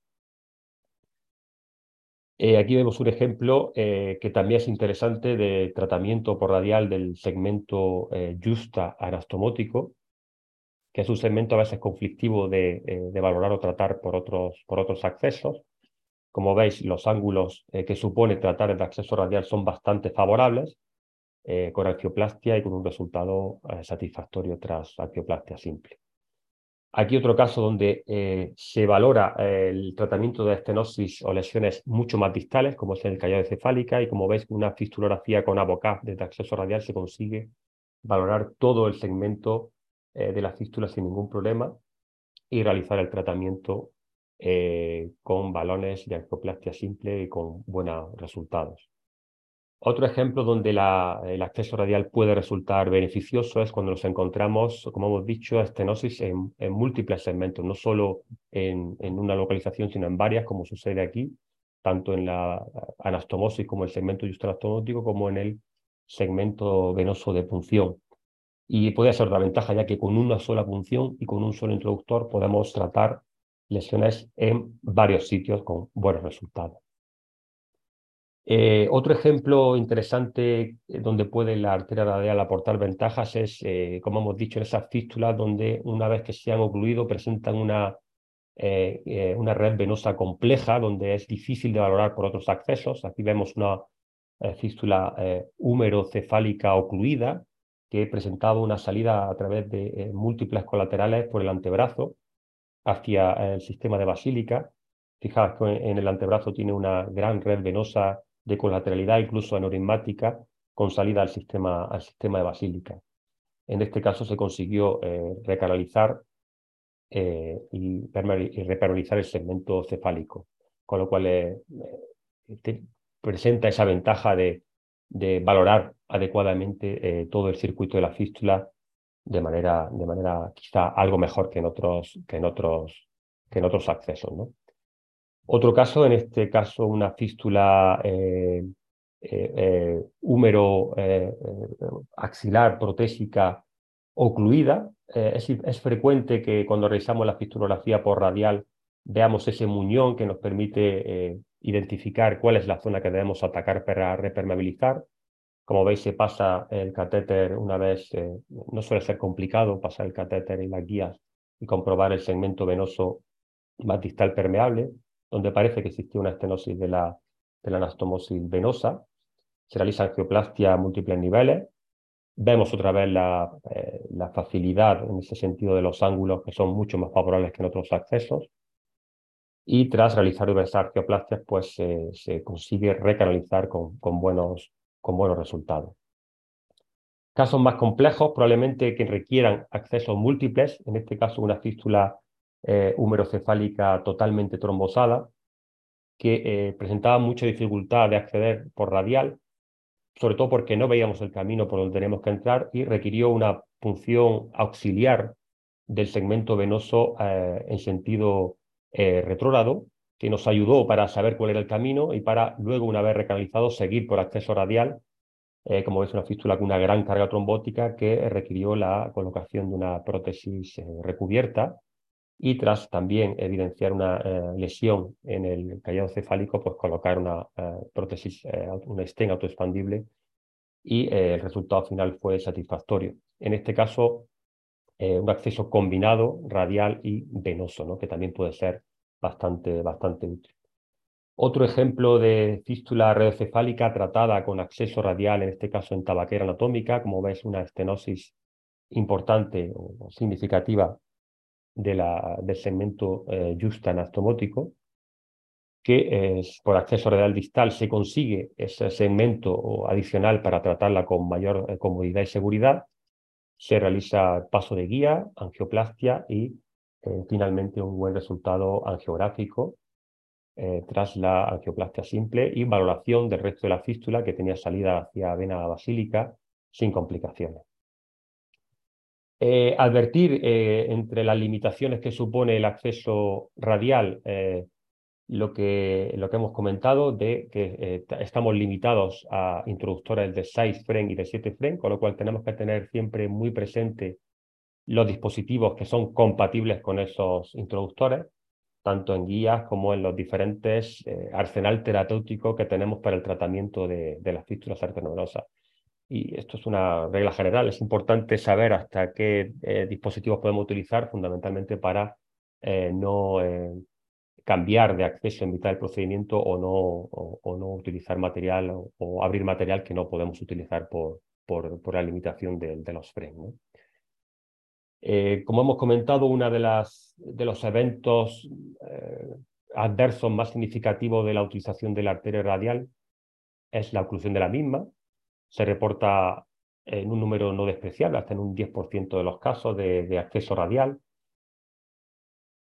Eh, aquí vemos un ejemplo eh, que también es interesante de tratamiento por radial del segmento eh, justa anastomótico, que es un segmento a veces conflictivo de, de, valorar o tratar por otros, por otros accesos. Como veis, los ángulos que supone tratar el acceso radial son bastante favorables, eh, con arqueoplastia y con un resultado eh, satisfactorio tras arqueoplastia simple. Aquí otro caso donde eh, se valora el tratamiento de estenosis o lesiones mucho más distales, como es el callado cefálica, y como veis, una fistulografía con ABOCAP de acceso radial se consigue valorar todo el segmento de la fístula sin ningún problema y realizar el tratamiento con balones de arqueoplastia simple y con buenos resultados. Otro ejemplo donde el acceso radial puede resultar beneficioso es cuando nos encontramos, como hemos dicho, estenosis en, múltiples segmentos, no solo en, una localización, sino en varias, como sucede aquí, tanto en la anastomosis como el segmento justo como en el segmento venoso de punción. Y puede ser la ventaja, ya que con una sola punción y con un solo introductor podemos tratar lesiones en varios sitios con buenos resultados. Eh, otro ejemplo interesante eh, donde puede la arteria radial aportar ventajas es, eh, como hemos dicho, esas fístulas donde una vez que se han ocluido presentan una, una red venosa compleja donde es difícil de valorar por otros accesos. Aquí vemos una fístula húmero-cefálica ocluida que presentaba una salida a través de múltiples colaterales por el antebrazo hacia el sistema de basílica. Fijaos que en el antebrazo tiene una gran red venosa de colateralidad, incluso aneurismática, con salida al sistema, al sistema de basílica. En este caso se consiguió eh, recanalizar eh, y, repermeabilizar el segmento cefálico, con lo cual eh, presenta esa ventaja de, de valorar adecuadamente todo el circuito de la fístula de manera, de manera quizá algo mejor que en otros, que en otros, que en otros accesos. ¿no? Otro caso, en este caso una fístula húmero axilar protésica ocluida. Es, frecuente que cuando realizamos la fistulografía por radial veamos ese muñón que nos permite identificar cuál es la zona que debemos atacar para repermeabilizar. Como veis, se pasa el catéter una vez, eh, no suele ser complicado pasar el catéter y las guías y comprobar el segmento venoso más distal permeable, donde parece que existe una estenosis de la, de la anastomosis venosa. Se realiza angioplastia a múltiples niveles. Vemos otra vez la, eh, la facilidad en ese sentido de los ángulos que son mucho más favorables que en otros accesos y tras realizar diversas arqueoplastias pues se consigue recanalizar con, con, buenos, con buenos resultados. Casos más complejos, probablemente que requieran accesos múltiples, en este caso una fístula eh, humerocefálica totalmente trombosada, que eh, presentaba mucha dificultad de acceder por radial, sobre todo porque no veíamos el camino por donde tenemos que entrar y requirió una función auxiliar del segmento venoso eh, en sentido eh, retrógrado que nos ayudó para saber cuál era el camino y para luego, una vez recanalizado, seguir por acceso radial, como ves, una fístula con una gran carga trombótica que requirió la colocación de una prótesis recubierta y tras también evidenciar una lesión en el callado cefálico, pues colocar una prótesis, un stent autoexpandible y el resultado final fue satisfactorio. En este caso, eh, un acceso combinado radial y venoso, ¿no? que también puede ser bastante, bastante útil. Otro ejemplo de fístula radiocefálica tratada con acceso radial, en este caso en tabaquera anatómica, como ves, una estenosis importante o significativa de la, del segmento eh, justa anastomótico, que por acceso radial distal se consigue ese segmento adicional para tratarla con mayor eh, comodidad y seguridad, se realiza paso de guía, angioplastia y eh, finalmente un buen resultado angiográfico eh, tras la angioplastia simple y valoración del resto de la fístula que tenía salida hacia vena basílica sin complicaciones. Eh, advertir entre las limitaciones que supone el acceso radial lo que, lo que hemos comentado de que eh, estamos limitados a introductores de 6 frame y de 7 frame, con lo cual tenemos que tener siempre muy presente los dispositivos que son compatibles con esos introductores, tanto en guías como en los diferentes eh, arsenal terapéutico que tenemos para el tratamiento de, de las fístulas arteriovenosas. Y esto es una regla general, es importante saber hasta qué eh, dispositivos podemos utilizar fundamentalmente para no cambiar de acceso en mitad del procedimiento o no, o, no utilizar material o, abrir material que no podemos utilizar por, por, la limitación de, de los frames. Eh, como hemos comentado, uno de, de los eventos eh, adversos más significativos de la utilización de la arteria radial es la oclusión de la misma. Se reporta en un número no despreciable, hasta en un 10% de los casos de, acceso radial.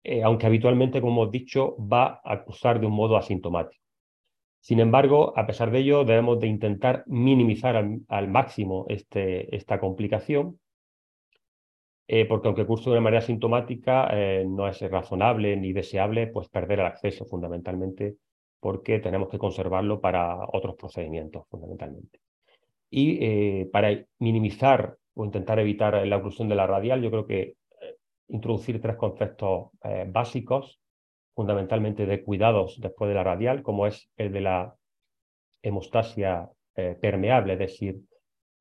Eh, aunque habitualmente, como hemos dicho, va a acusar de un modo asintomático. Sin embargo, a pesar de ello, debemos de intentar minimizar al, máximo este, esta complicación, eh, porque aunque curse de una manera asintomática, eh, no es razonable ni deseable pues, perder el acceso fundamentalmente, porque tenemos que conservarlo para otros procedimientos fundamentalmente. Y para minimizar o intentar evitar la oclusión de la radial, yo creo que introducir tres conceptos eh, básicos, fundamentalmente de cuidados después de la radial, como es el de la hemostasia eh, permeable, es decir,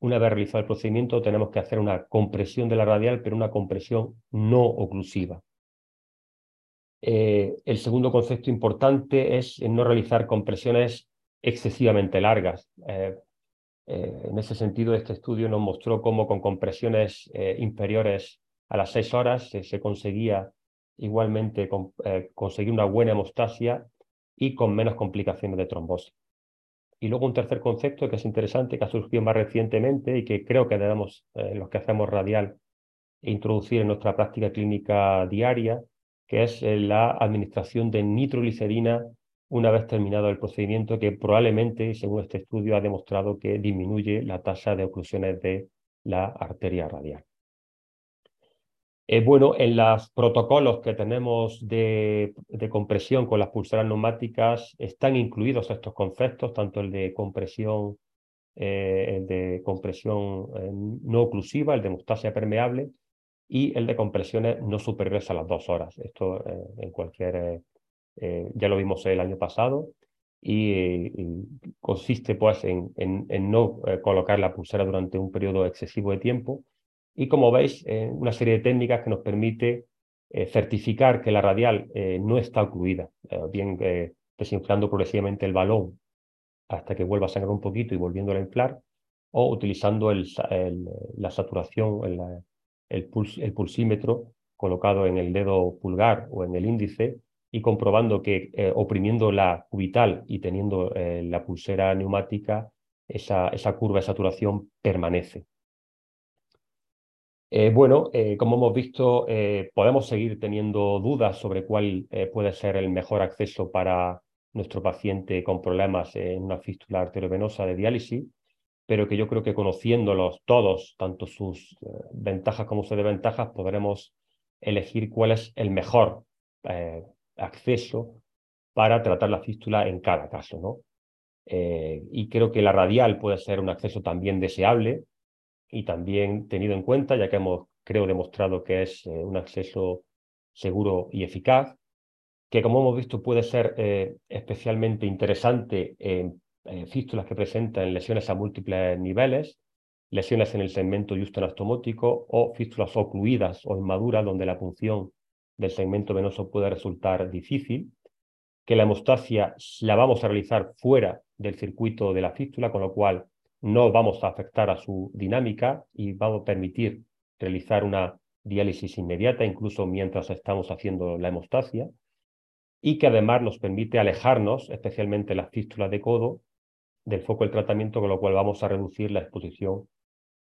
una vez realizado el procedimiento tenemos que hacer una compresión de la radial, pero una compresión no oclusiva. Eh, el segundo concepto importante es no realizar compresiones excesivamente largas. En ese sentido, este estudio nos mostró cómo con compresiones inferiores a las seis horas se, conseguía igualmente eh, conseguir una buena hemostasia y con menos complicaciones de trombosis. Y luego un tercer concepto que es interesante, que ha surgido más recientemente y que creo que debemos, eh, los que hacemos radial, introducir en nuestra práctica clínica diaria, que es eh, la administración de nitroglicerina una vez terminado el procedimiento, que probablemente, según este estudio, ha demostrado que disminuye la tasa de oclusiones de la arteria radial. Eh, bueno, en los protocolos que tenemos de, compresión con las pulseras neumáticas están incluidos estos conceptos, tanto el de compresión, eh, el de compresión eh, no oclusiva, el de hemostasia permeable y el de compresiones no superiores a las dos horas. Esto en cualquier, ya lo vimos el año pasado y, consiste pues en, en no colocar la pulsera durante un periodo excesivo de tiempo. Y como veis, eh, una serie de técnicas que nos permite eh, certificar que la radial eh, no está ocluida, bien desinflando progresivamente el balón hasta que vuelva a sangrar un poquito y volviéndolo a inflar, o utilizando el, la saturación, el, el, pulsímetro colocado en el dedo pulgar o en el índice y comprobando que oprimiendo la cubital y teniendo la pulsera neumática, esa, esa curva de saturación permanece. Eh, bueno, eh, como hemos visto, eh, podemos seguir teniendo dudas sobre cuál puede ser el mejor acceso para nuestro paciente con problemas en una fístula arteriovenosa de diálisis, pero que yo creo que conociéndolos todos, tanto sus ventajas como sus desventajas, podremos elegir cuál es el mejor acceso para tratar la fístula en cada caso. ¿no? y creo que la radial puede ser un acceso también deseable, y también tenido en cuenta, ya que hemos, creo, demostrado que es eh, un acceso seguro y eficaz, que como hemos visto puede ser eh, especialmente interesante en fístulas que presentan lesiones a múltiples niveles, lesiones en el segmento justo anastomótico o fístulas ocluidas o inmaduras donde la punción del segmento venoso puede resultar difícil, que la hemostasia la vamos a realizar fuera del circuito de la fístula, con lo cual no vamos a afectar a su dinámica y vamos a permitir realizar una diálisis inmediata, incluso mientras estamos haciendo la hemostasia, y que además nos permite alejarnos, especialmente las fístulas de codo, del foco del tratamiento, con lo cual vamos a reducir la exposición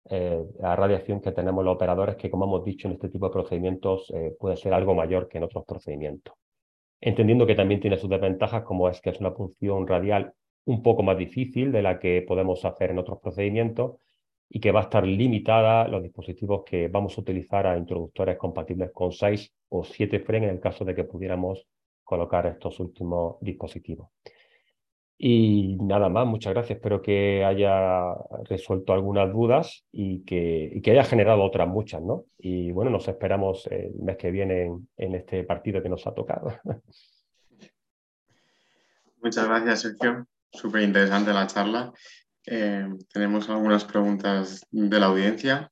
eh, a radiación que tenemos los operadores, que como hemos dicho en este tipo de procedimientos eh, puede ser algo mayor que en otros procedimientos. Entendiendo que también tiene sus desventajas, como es que es una punción radial un poco más difícil de la que podemos hacer en otros procedimientos y que va a estar limitada los dispositivos que vamos a utilizar a introductores compatibles con 6 o 7 FREN en el caso de que pudiéramos colocar estos últimos dispositivos. Y nada más, muchas gracias. Espero que haya resuelto algunas dudas y que, que haya generado otras muchas, ¿no? Y bueno, nos esperamos el mes que viene en, en este partido que nos ha tocado. Muchas gracias, Sergio. Súper interesante la charla. Eh, tenemos algunas preguntas de la audiencia.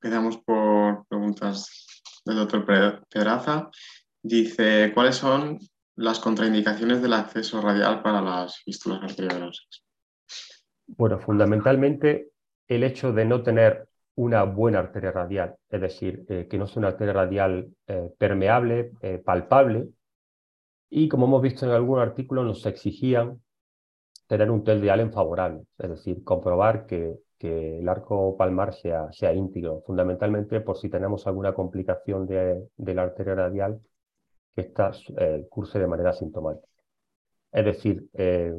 Empezamos por preguntas del doctor Pedraza. Dice, ¿cuáles son las contraindicaciones del acceso radial para las fístulas arteriovenosas? Bueno, fundamentalmente el hecho de no tener una buena arteria radial, es decir, eh, que no sea una arteria radial eh, permeable, palpable, y como hemos visto en algún artículo, nos exigían tener un test de Allen favorable, es decir, comprobar que, el arco palmar sea, íntegro, fundamentalmente por si tenemos alguna complicación de la arteria radial que esta eh, curse de manera sintomática. Es decir, eh,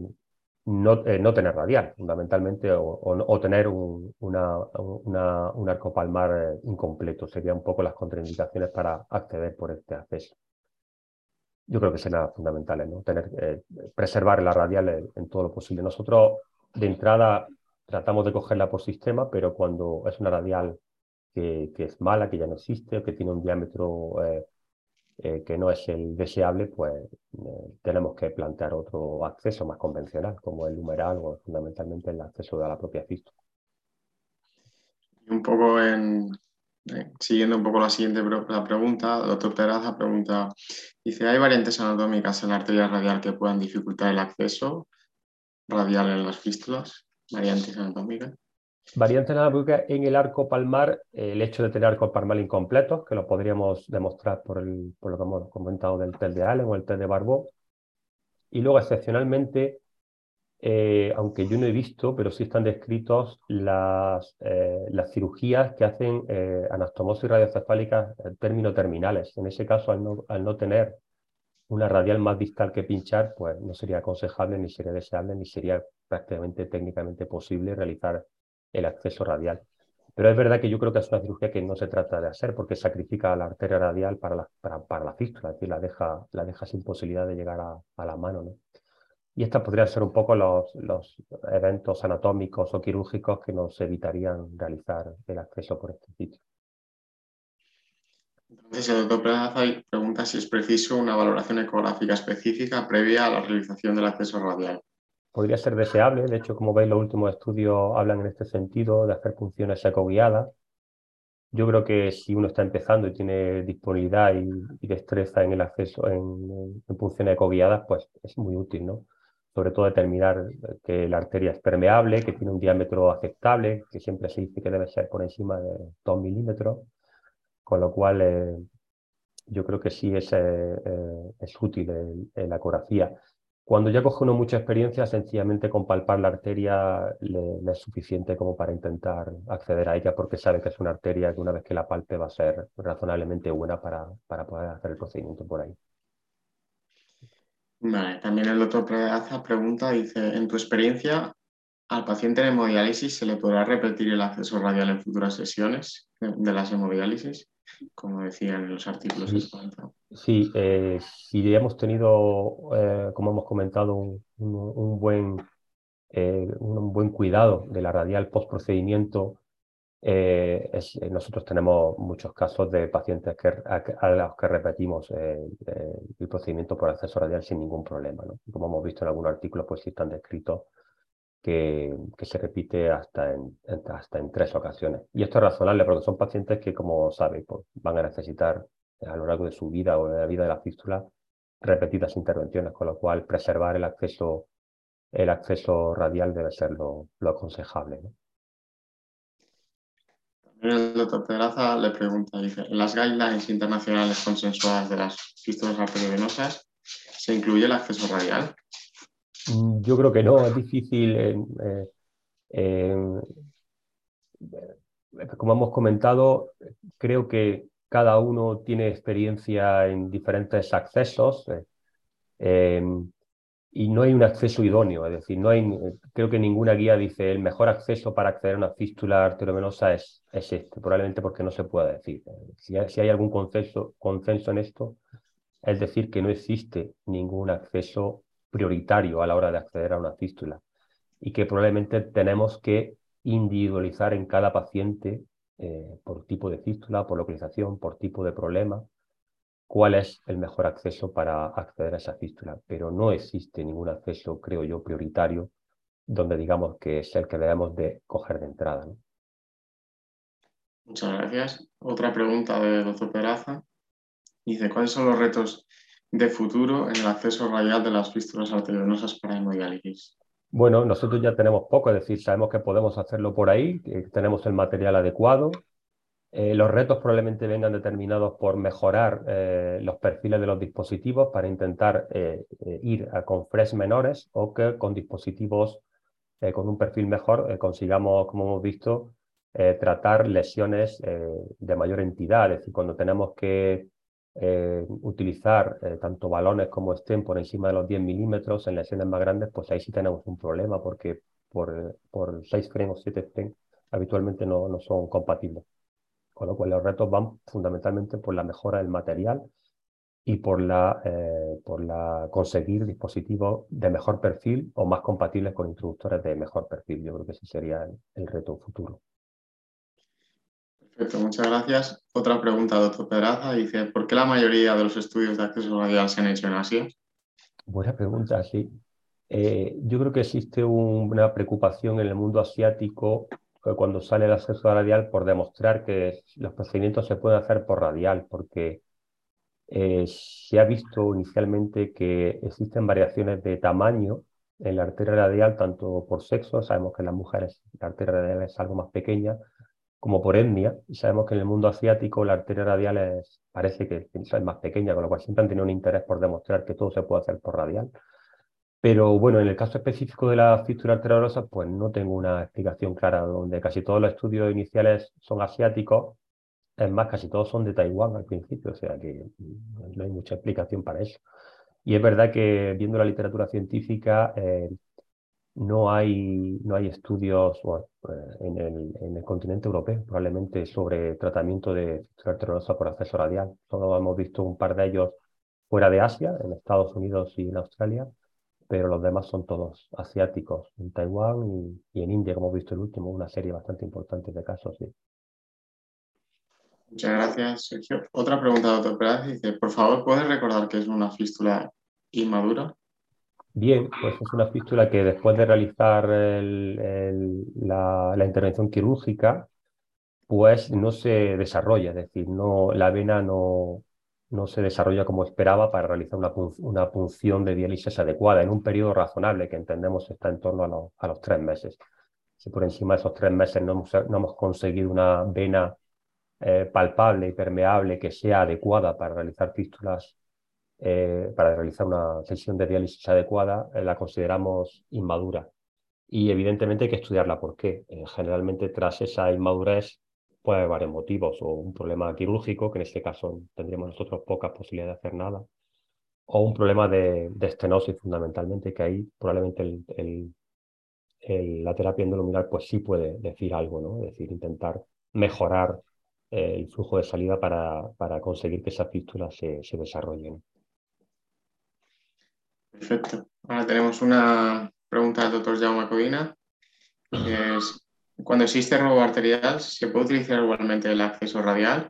no, eh, no, tener radial, fundamentalmente, o, o, tener un, una, un arco palmar incompleto. Serían un poco las contraindicaciones para acceder por este acceso yo creo que será fundamental, ¿no? Tener, eh, preservar la radial en, todo lo posible. Nosotros, de entrada, tratamos de cogerla por sistema, pero cuando es una radial que, que es mala, que ya no existe, que tiene un diámetro eh, eh, que no es el deseable, pues tenemos que plantear otro acceso más convencional, como el numeral o fundamentalmente el acceso de la propia fístula. Un poco en, siguiendo un poco la siguiente la pregunta, doctor Peraza pregunta, dice, ¿hay variantes anatómicas en la arteria radial que puedan dificultar el acceso radial en las fístulas? Variantes anatómicas. Variantes anatómicas en el arco palmar, el hecho de tener arcos palmar incompletos, que lo podríamos demostrar por, el, por lo que hemos comentado del test de Allen o el test de Barbeau. Y luego, excepcionalmente, eh, aunque yo no he visto, pero sí están descritos las, eh, las cirugías que hacen eh, anastomosis radiocefálicas en términos terminales. En ese caso, al no, al no, tener una radial más distal que pinchar, pues no sería aconsejable, ni sería deseable, ni sería prácticamente técnicamente posible realizar el acceso radial. Pero es verdad que yo creo que es una cirugía que no se trata de hacer porque sacrifica la arteria radial para la, para, para la fístula, es decir, la deja, la deja sin posibilidad de llegar a, la mano. ¿no? Y estos podrían ser un poco los, los, eventos anatómicos o quirúrgicos que nos evitarían realizar el acceso por este sitio. Entonces, el doctor Plaza pregunta si es preciso una valoración ecográfica específica previa a la realización del acceso radial. Podría ser deseable, de hecho, como veis, los últimos estudios hablan en este sentido de hacer funciones ecoguiadas. Yo creo que si uno está empezando y tiene disponibilidad y, y destreza en el acceso en, en funciones ecoguiadas, pues es muy útil, ¿no? sobre todo determinar que la arteria es permeable, que tiene un diámetro aceptable, que siempre se dice que debe ser por encima de 2 milímetros, con lo cual eh, yo creo que sí es, eh, eh es útil en la ecografía. Cuando ya coge uno mucha experiencia, sencillamente con palpar la arteria le, es suficiente como para intentar acceder a ella porque sabe que es una arteria que una vez que la palpe va a ser razonablemente buena para, para poder hacer el procedimiento por ahí. Vale, también el doctor Predaza pregunta, dice, en tu experiencia, ¿al paciente en hemodiálisis se le podrá repetir el acceso radial en futuras sesiones de las hemodiálisis? Como decían en los artículos sí, sí eh, si hemos tenido, eh, como hemos comentado, un, un, buen, eh, un buen cuidado de la radial post procedimiento eh, es, eh, nosotros tenemos muchos casos de pacientes que, a, a los que repetimos eh, el procedimiento por acceso radial sin ningún problema. ¿no? Como hemos visto en algún artículo, pues sí están descritos que, se repite hasta en, hasta en tres ocasiones. Y esto es razonable porque son pacientes que, como sabéis, pues, van a necesitar a lo largo de su vida o de la vida de la fístula repetidas intervenciones, con lo cual preservar el acceso, el acceso radial debe ser lo, lo aconsejable. ¿no? El doctor Pedraza le pregunta, dice, en las guidelines internacionales consensuadas de las fístulas arteriovenosas, ¿se incluye el acceso radial? Mm, yo creo que no, es difícil. Eh, eh, como hemos comentado, creo que cada uno tiene experiencia en diferentes accesos. Eh, y no hay un acceso idóneo, es decir, no hay, creo que ninguna guía dice el mejor acceso para acceder a una fístula arteriovenosa es, es este, probablemente porque no se puede decir. Si hay, si hay algún consenso, consenso en esto, es decir que no existe ningún acceso prioritario a la hora de acceder a una fístula y que probablemente tenemos que individualizar en cada paciente eh, por tipo de fístula, por localización, por tipo de problema, cuál es el mejor acceso para acceder a esa fístula, pero no existe ningún acceso, creo yo, prioritario donde digamos que es el que debemos de coger de entrada. Muchas gracias. Otra pregunta de doctor Peraza. Dice, ¿cuáles son los retos de futuro en el acceso radial de las fístulas arteriovenosas para hemodiálisis? Bueno, nosotros ya tenemos poco, es decir, sabemos que podemos hacerlo por ahí, que tenemos el material adecuado, eh, los retos probablemente vengan determinados por mejorar eh, los perfiles de los dispositivos para intentar eh, eh ir a, con fresh menores o que con dispositivos eh, con un perfil mejor consigamos, como hemos visto, tratar lesiones de mayor entidad. Es decir, cuando tenemos que utilizar tanto balones como estén por encima de los 10 milímetros en lesiones más grandes, pues ahí sí tenemos un problema porque por, por 6 frames o 7 frames habitualmente no, no son compatibles. Con lo cual los retos van fundamentalmente por la mejora del material y por la, eh, por la conseguir dispositivos de mejor perfil o más compatibles con introductores de mejor perfil. Yo creo que ese sería el, el reto futuro. Perfecto, muchas gracias. Otra pregunta, doctor Pedraza, dice, ¿por qué la mayoría de los estudios de acceso radial se han hecho en Asia? Buena pregunta, sí. Eh, yo creo que existe un, una preocupación en el mundo asiático cuando sale el acceso radial por demostrar que los procedimientos se pueden hacer por radial, porque eh, se ha visto inicialmente que existen variaciones de tamaño en la arteria radial, tanto por sexo, sabemos que en las mujeres la arteria radial es algo más pequeña, como por etnia, y sabemos que en el mundo asiático la arteria radial es, parece que es más pequeña, con lo cual siempre han tenido un interés por demostrar que todo se puede hacer por radial. Pero bueno, en el caso específico de la fístula arteriosa, pues no tengo una explicación clara, donde casi todos los estudios iniciales son asiáticos, es más, casi todos son de Taiwán al principio, o sea que no hay mucha explicación para eso. Y es verdad que viendo la literatura científica, eh, no hay, no hay estudios eh, en, el, en, el, continente europeo, probablemente sobre tratamiento de fístula arteriosa por acceso radial. Solo hemos visto un par de ellos fuera de Asia, en Estados Unidos y en Australia, pero los demás son todos asiáticos, en Taiwán y, en India, como hemos visto el último, una serie bastante importante de casos. Muchas gracias, Sergio. Otra pregunta, doctor Pérez. Dice, por favor, ¿puedes recordar qué es una fístula inmadura? Bien, pues es una fístula que después de realizar la, intervención quirúrgica, pues no se desarrolla, es decir, no, la vena no, no se desarrolla como esperaba para realizar una, una, punción de diálisis adecuada en un periodo razonable que entendemos está en torno a, los, a los tres meses. Si por encima de esos tres meses no hemos, no hemos conseguido una vena eh, palpable y permeable que sea adecuada para realizar fístulas, eh, para realizar una sesión de diálisis adecuada, eh, la consideramos inmadura. Y evidentemente hay que estudiarla por qué. generalmente tras esa inmadurez puede haber varios motivos, o un problema quirúrgico, que en este caso tendríamos nosotros pocas posibilidades de hacer nada, o un problema de, estenosis fundamentalmente, que ahí probablemente la terapia endoluminal pues sí puede decir algo, ¿no? Es decir, intentar mejorar el flujo de salida para, para conseguir que esas fístulas se, se, desarrollen. Perfecto. Ahora tenemos una pregunta del doctor Jaume Codina. Es, cuando existe robo arterial, ¿se puede utilizar igualmente el acceso radial?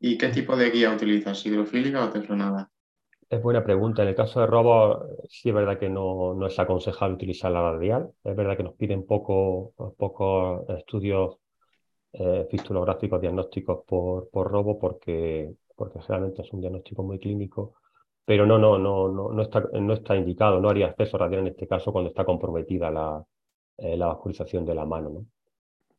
¿Y qué tipo de guía utilizas? ¿Hidrofílica o teflonada? Es buena pregunta. En el caso de robo, sí es verdad que no, no es aconsejable utilizar la radial. Es verdad que nos piden pocos poco estudios eh, fistulográficos diagnósticos por, por robo porque, porque generalmente es un diagnóstico muy clínico, pero no, no, no, no, no, está, no está indicado, no haría acceso radial en este caso cuando está comprometida la, eh, la vascularización de la mano. ¿no?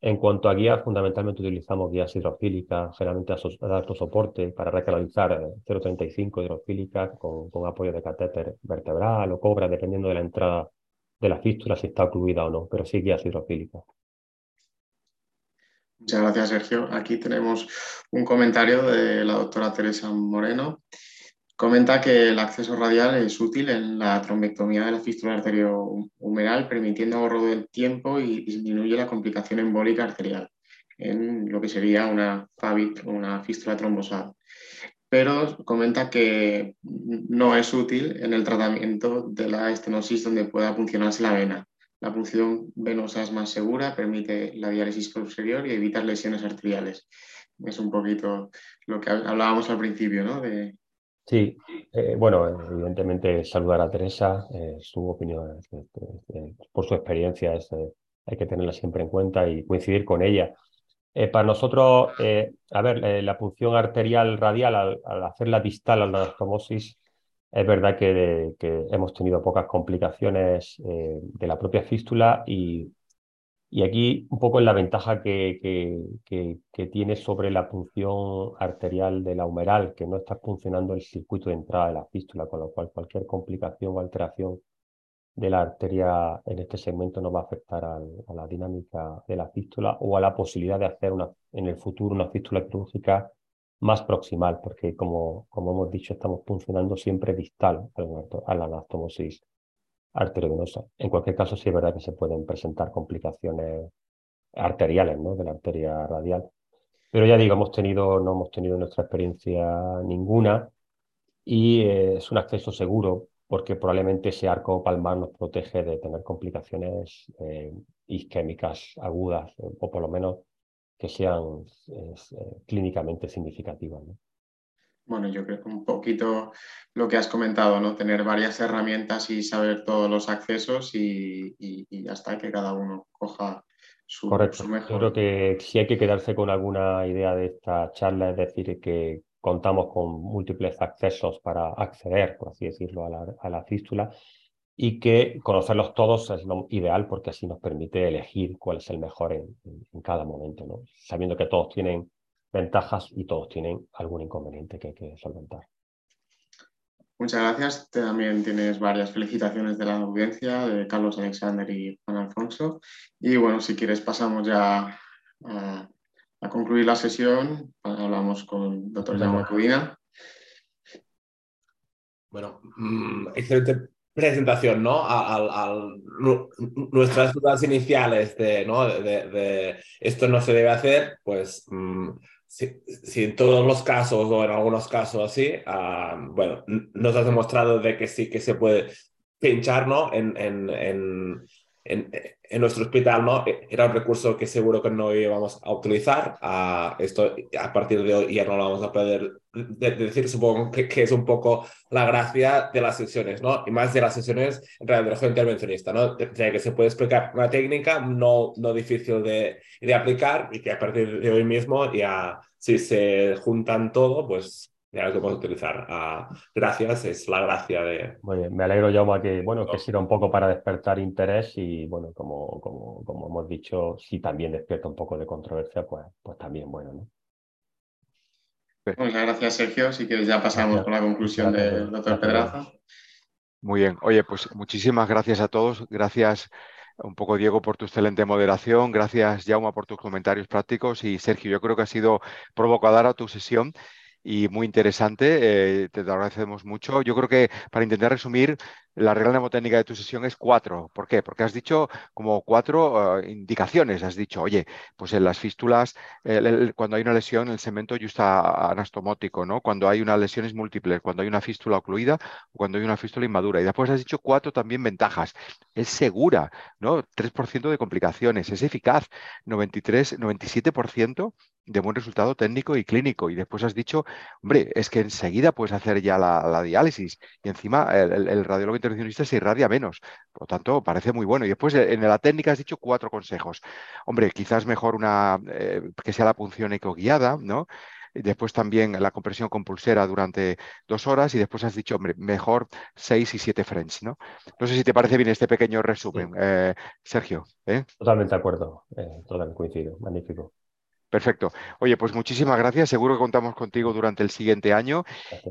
En cuanto a guías, fundamentalmente utilizamos guías hidrofílicas, generalmente a, alto soporte para recanalizar 0,35 eh, hidrofílicas con, con, apoyo de catéter vertebral o cobra, dependiendo de la entrada de la fístula, si está ocluida o no, pero sí guías hidrofílicas. Muchas gracias, Sergio. Aquí tenemos un comentario de la doctora Teresa Moreno. Comenta que el acceso radial es útil en la trombectomía de la fístula arteriohumeral, permitiendo ahorro del tiempo y disminuye la complicación embólica arterial en lo que sería una FABIT una fístula trombosada. Pero comenta que no es útil en el tratamiento de la estenosis donde pueda funcionarse la vena, la punción venosa es más segura, permite la diálisis posterior y evitar lesiones arteriales. Es un poquito lo que hablábamos al principio, ¿no? Sí, eh, bueno, evidentemente saludar a Teresa, eh, su opinión, eh, por su experiencia, hay que tenerla siempre en cuenta y coincidir con ella. para nosotros, a ver, la punción arterial radial al, al hacer la distal a la anastomosis es verdad que, hemos tenido pocas complicaciones eh, de la propia fístula y, aquí un poco es la ventaja que, tiene sobre la punción arterial de la humeral, que no está funcionando el circuito de entrada de la fístula, con lo cual cualquier complicación o alteración de la arteria en este segmento no va a afectar a la dinámica de la fístula o a la posibilidad de hacer una, en el futuro una fístula quirúrgica más proximal, porque como, como hemos dicho, estamos funcionando siempre distal a la anastomosis arteriovenosa. En cualquier caso, sí es verdad que se pueden presentar complicaciones arteriales ¿no? de la arteria radial. Pero ya digo, hemos tenido, no hemos tenido nuestra experiencia ninguna y eh, es un acceso seguro porque probablemente ese arco palmar nos protege de tener complicaciones eh, isquémicas agudas o por lo menos que sean eh, clínicamente significativas. Bueno, yo creo que un poquito lo que has comentado, ¿no? Tener varias herramientas y saber todos los accesos y, y, ya está, que cada uno coja su, Correcto. mejor. Yo creo que si hay que quedarse con alguna idea de esta charla, es decir, que contamos con múltiples accesos para acceder, por así decirlo, a la, a la fístula y que conocerlos todos es lo ideal porque así nos permite elegir cuál es el mejor en, cada momento, ¿no? sabiendo que todos tienen ventajas y todos tienen algún inconveniente que hay que solventar. Muchas gracias. También tienes varias felicitaciones de la audiencia, de Carlos Alexander y Juan Alfonso. Y bueno, si quieres pasamos ya a, concluir la sesión. Hablamos con el doctor Jaume Cudina. Bueno, mm, excelente presentación, ¿no? A, nuestras dudas iniciales de, ¿no? De, esto no se debe hacer, pues si, en todos los casos o en algunos casos así, ah, bueno, nos has demostrado de que sí que se puede pinchar, ¿no? En, en, en, nuestro hospital, ¿no? E, era un recurso que seguro que no íbamos a utilizar. A esto a partir de hoy ya no lo vamos a poder decir. Supongo que, que, es un poco la gracia de las sesiones, ¿no? Y más de las sesiones en radiología intervencionista, ¿no? De, que se puede explicar una técnica no, no difícil de, de aplicar y que a partir de hoy mismo ya si se juntan todo, pues ya lo que podemos utilizar. Ah, gracias, es la gracia de... Muy bien, me alegro, Jaume, que, bueno, que sirva un poco para despertar interés y, bueno, como, como, como hemos dicho, si también despierta un poco de controversia, pues, pues también bueno, ¿no? Muchas gracias, Sergio. Si quieres ya pasamos con la conclusión del doctor Pedraza. Muy bien. Oye, pues muchísimas gracias a todos. Gracias un poco, Diego, por tu excelente moderación. Gracias, Jauma, por tus comentarios prácticos. Y Sergio, yo creo que ha sido provocadora tu sesión y muy interesante. Eh, te agradecemos mucho. Yo creo que para intentar resumir, la regla mnemotécnica de tu sesión es cuatro. ¿Por qué? Porque has dicho como cuatro eh, indicaciones. Has dicho, oye, pues en las fístulas, cuando hay una lesión, el cemento ya está anastomótico, ¿no? Cuando hay unas lesiones múltiples, cuando hay una fístula ocluida o cuando hay una fístula inmadura. Y después has dicho cuatro también ventajas. Es segura, ¿no? 3% de complicaciones. Es eficaz. 93, 97% de buen resultado técnico y clínico. Y después has dicho, hombre, es que enseguida puedes hacer ya la, diálisis y encima el, radiólogo intervencionista se irradia menos. Por lo tanto, parece muy bueno. Y después en la técnica has dicho cuatro consejos. Hombre, quizás mejor una eh, que sea la punción ecoguiada, ¿no? Y después también la compresión con pulsera durante dos horas y después has dicho, hombre, mejor seis y siete French, ¿no? No sé si te parece bien este pequeño resumen, eh, Sergio. ¿eh? Totalmente de acuerdo, totalmente coincido, magnífico. Perfecto. Oye, pues muchísimas gracias. Seguro que contamos contigo durante el siguiente año.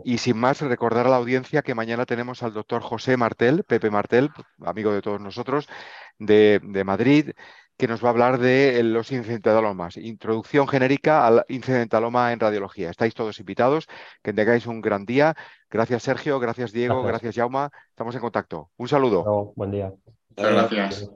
Y sin más, recordar a la audiencia que mañana tenemos al doctor José Martel, Pepe Martel, amigo de todos nosotros, de, Madrid, que nos va a hablar de los incidentalomas. Introducción genérica al incidentaloma en radiología. Estáis todos invitados. Que tengáis un gran día. Gracias, Sergio. Gracias, Diego. Gracias, Jauma. Estamos en contacto. Un saludo. buen día. Muchas gracias.